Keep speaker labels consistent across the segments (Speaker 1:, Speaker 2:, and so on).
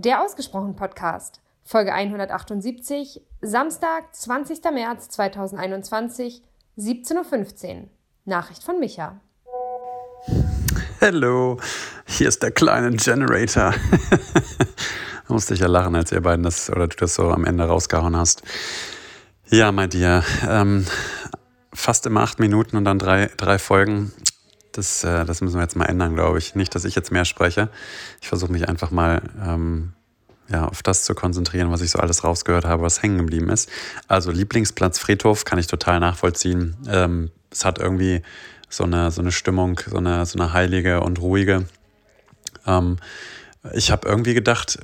Speaker 1: Der Ausgesprochen Podcast, Folge 178, Samstag, 20. März 2021, 17.15 Uhr. Nachricht von Micha.
Speaker 2: Hallo, hier ist der kleine Generator. da musste ich ja lachen, als ihr beiden das oder du das so am Ende rausgehauen hast. Ja, mein Dear, ähm, fast immer acht Minuten und dann drei, drei Folgen. Das, äh, das müssen wir jetzt mal ändern, glaube ich. Nicht, dass ich jetzt mehr spreche. Ich versuche mich einfach mal ähm, ja, auf das zu konzentrieren, was ich so alles rausgehört habe, was hängen geblieben ist. Also Lieblingsplatz Friedhof kann ich total nachvollziehen. Ähm, es hat irgendwie so eine, so eine Stimmung, so eine, so eine heilige und ruhige. Ähm, ich habe irgendwie gedacht,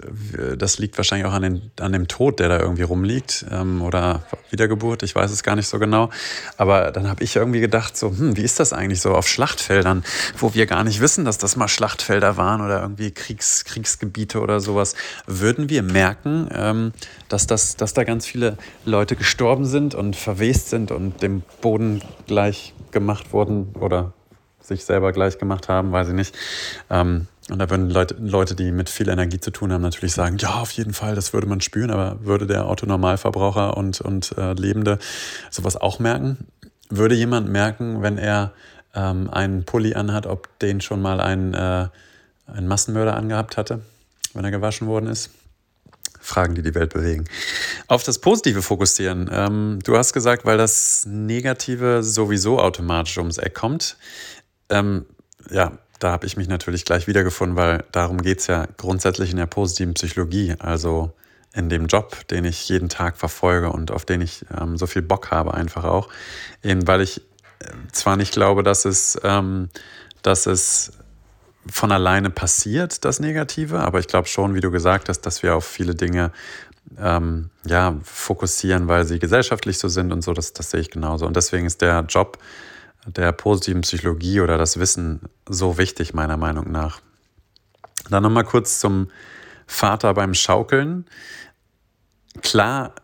Speaker 2: das liegt wahrscheinlich auch an, den, an dem Tod, der da irgendwie rumliegt ähm, oder Wiedergeburt, ich weiß es gar nicht so genau. Aber dann habe ich irgendwie gedacht, so, hm, wie ist das eigentlich so auf Schlachtfeldern, wo wir gar nicht wissen, dass das mal Schlachtfelder waren oder irgendwie Kriegs, Kriegsgebiete oder sowas. Würden wir merken, ähm, dass, das, dass da ganz viele Leute gestorben sind und verwest sind und dem Boden gleich gemacht wurden oder sich selber gleich gemacht haben, weiß ich nicht. Ähm, und da würden Leute, die mit viel Energie zu tun haben, natürlich sagen, ja, auf jeden Fall, das würde man spüren, aber würde der Autonormalverbraucher und, und äh, Lebende sowas auch merken? Würde jemand merken, wenn er ähm, einen Pulli anhat, ob den schon mal ein, äh, ein Massenmörder angehabt hatte, wenn er gewaschen worden ist? Fragen, die die Welt bewegen. Auf das Positive fokussieren. Ähm, du hast gesagt, weil das Negative sowieso automatisch ums Eck kommt. Ähm, ja, da habe ich mich natürlich gleich wiedergefunden, weil darum geht es ja grundsätzlich in der positiven Psychologie, also in dem Job, den ich jeden Tag verfolge und auf den ich ähm, so viel Bock habe, einfach auch. Eben weil ich äh, zwar nicht glaube, dass es, ähm, dass es von alleine passiert, das Negative, aber ich glaube schon, wie du gesagt hast, dass wir auf viele Dinge ähm, ja, fokussieren, weil sie gesellschaftlich so sind und so, das, das sehe ich genauso. Und deswegen ist der Job der positiven Psychologie oder das Wissen so wichtig, meiner Meinung nach. Dann nochmal kurz zum Vater beim Schaukeln. Klar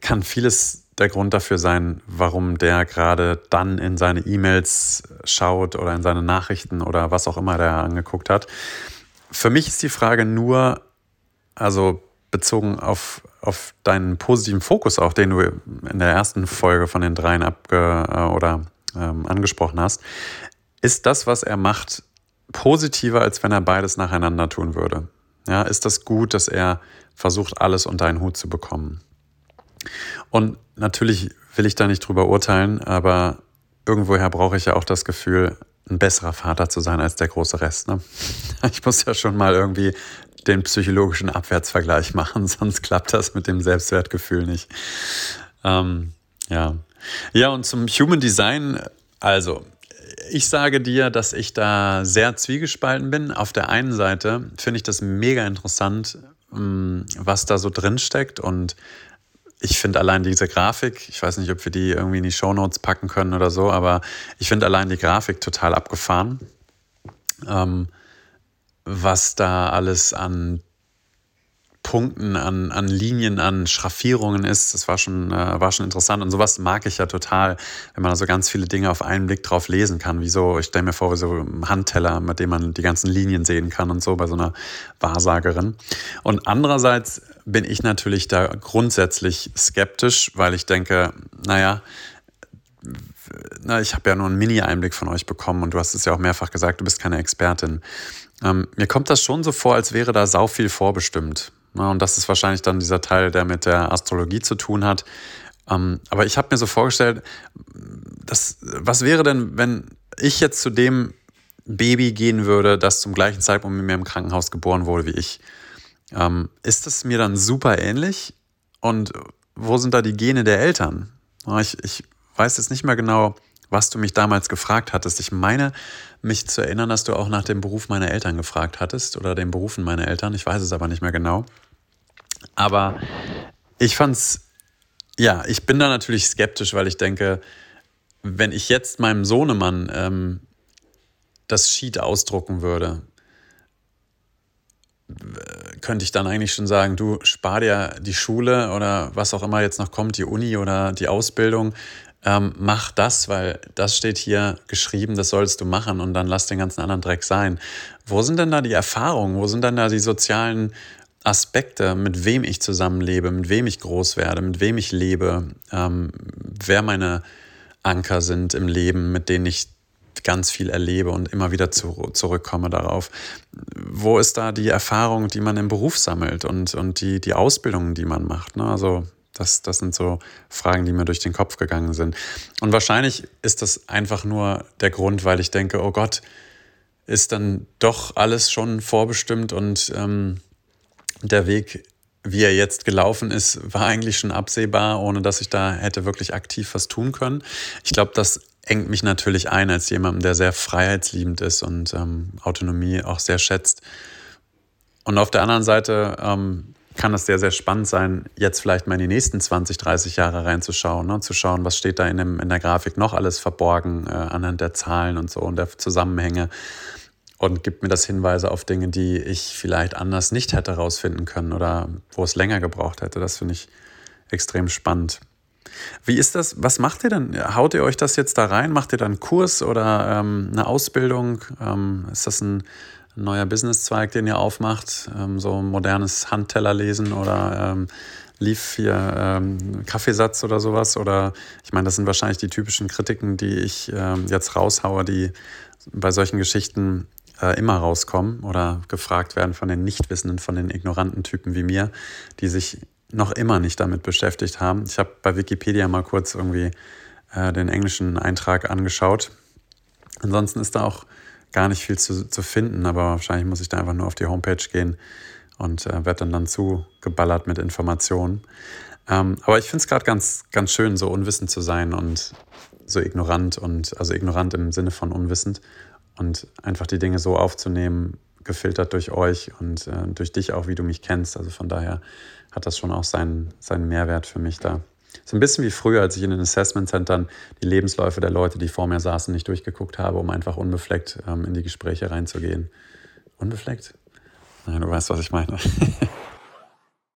Speaker 2: kann vieles der Grund dafür sein, warum der gerade dann in seine E-Mails schaut oder in seine Nachrichten oder was auch immer der angeguckt hat. Für mich ist die Frage nur, also bezogen auf, auf deinen positiven Fokus auch, den du in der ersten Folge von den dreien abge oder ähm, angesprochen hast, ist das, was er macht, positiver, als wenn er beides nacheinander tun würde? Ja, ist das gut, dass er versucht, alles unter einen Hut zu bekommen? Und natürlich will ich da nicht drüber urteilen, aber irgendwoher brauche ich ja auch das Gefühl, ein besserer Vater zu sein als der große Rest. Ne? Ich muss ja schon mal irgendwie den psychologischen Abwärtsvergleich machen, sonst klappt das mit dem Selbstwertgefühl nicht. Ähm, ja. Ja, und zum Human Design, also ich sage dir, dass ich da sehr zwiegespalten bin. Auf der einen Seite finde ich das mega interessant, mm, was da so drin steckt und ich finde allein diese Grafik, ich weiß nicht, ob wir die irgendwie in die Shownotes packen können oder so, aber ich finde allein die Grafik total abgefahren. Ähm, was da alles an Punkten, an, an Linien, an Schraffierungen ist. Das war schon, äh, war schon interessant. Und sowas mag ich ja total, wenn man da so ganz viele Dinge auf einen Blick drauf lesen kann. Wie so, ich stelle mir vor, wie so ein Handteller, mit dem man die ganzen Linien sehen kann und so bei so einer Wahrsagerin. Und andererseits bin ich natürlich da grundsätzlich skeptisch, weil ich denke, naja, na, ich habe ja nur einen Mini-Einblick von euch bekommen und du hast es ja auch mehrfach gesagt, du bist keine Expertin. Ähm, mir kommt das schon so vor, als wäre da sau viel vorbestimmt. Und das ist wahrscheinlich dann dieser Teil, der mit der Astrologie zu tun hat. Ähm, aber ich habe mir so vorgestellt, das, was wäre denn, wenn ich jetzt zu dem Baby gehen würde, das zum gleichen Zeitpunkt mit mir im Krankenhaus geboren wurde wie ich? Ähm, ist das mir dann super ähnlich? Und wo sind da die Gene der Eltern? Ich, ich weiß jetzt nicht mehr genau, was du mich damals gefragt hattest. Ich meine, mich zu erinnern, dass du auch nach dem Beruf meiner Eltern gefragt hattest oder den Berufen meiner Eltern. Ich weiß es aber nicht mehr genau. Aber ich fand's, ja, ich bin da natürlich skeptisch, weil ich denke, wenn ich jetzt meinem Sohnemann ähm, das Sheet ausdrucken würde, könnte ich dann eigentlich schon sagen, du spar dir die Schule oder was auch immer jetzt noch kommt, die Uni oder die Ausbildung, ähm, mach das, weil das steht hier geschrieben, das sollst du machen und dann lass den ganzen anderen Dreck sein. Wo sind denn da die Erfahrungen? Wo sind denn da die sozialen Aspekte, mit wem ich zusammenlebe, mit wem ich groß werde, mit wem ich lebe, ähm, wer meine Anker sind im Leben, mit denen ich ganz viel erlebe und immer wieder zu, zurückkomme darauf. Wo ist da die Erfahrung, die man im Beruf sammelt und, und die, die Ausbildungen, die man macht? Ne? Also das, das sind so Fragen, die mir durch den Kopf gegangen sind. Und wahrscheinlich ist das einfach nur der Grund, weil ich denke, oh Gott, ist dann doch alles schon vorbestimmt und ähm, der Weg, wie er jetzt gelaufen ist, war eigentlich schon absehbar, ohne dass ich da hätte wirklich aktiv was tun können. Ich glaube, das engt mich natürlich ein als jemanden, der sehr freiheitsliebend ist und ähm, Autonomie auch sehr schätzt. Und auf der anderen Seite ähm, kann es sehr, sehr spannend sein, jetzt vielleicht mal in die nächsten 20, 30 Jahre reinzuschauen, ne? zu schauen, was steht da in, dem, in der Grafik noch alles verborgen äh, anhand der Zahlen und so und der Zusammenhänge und gibt mir das Hinweise auf Dinge, die ich vielleicht anders nicht hätte herausfinden können oder wo es länger gebraucht hätte. Das finde ich extrem spannend. Wie ist das? Was macht ihr denn? Haut ihr euch das jetzt da rein? Macht ihr dann einen Kurs oder ähm, eine Ausbildung? Ähm, ist das ein, ein neuer Businesszweig, den ihr aufmacht? Ähm, so modernes Handtellerlesen oder ähm, lief hier ähm, Kaffeesatz oder sowas? Oder ich meine, das sind wahrscheinlich die typischen Kritiken, die ich ähm, jetzt raushaue, die bei solchen Geschichten äh, immer rauskommen oder gefragt werden von den Nichtwissenden, von den ignoranten Typen wie mir, die sich noch immer nicht damit beschäftigt haben. Ich habe bei Wikipedia mal kurz irgendwie äh, den englischen Eintrag angeschaut. Ansonsten ist da auch gar nicht viel zu, zu finden, aber wahrscheinlich muss ich da einfach nur auf die Homepage gehen und äh, werde dann dann zugeballert mit Informationen. Ähm, aber ich finde es gerade ganz, ganz schön, so unwissend zu sein und so ignorant und also ignorant im Sinne von unwissend und einfach die Dinge so aufzunehmen, gefiltert durch euch und äh, durch dich auch, wie du mich kennst. Also von daher hat das schon auch seinen, seinen Mehrwert für mich da. So ein bisschen wie früher, als ich in den Assessment Centern die Lebensläufe der Leute, die vor mir saßen, nicht durchgeguckt habe, um einfach unbefleckt ähm, in die Gespräche reinzugehen. Unbefleckt? Nein, du weißt, was ich meine.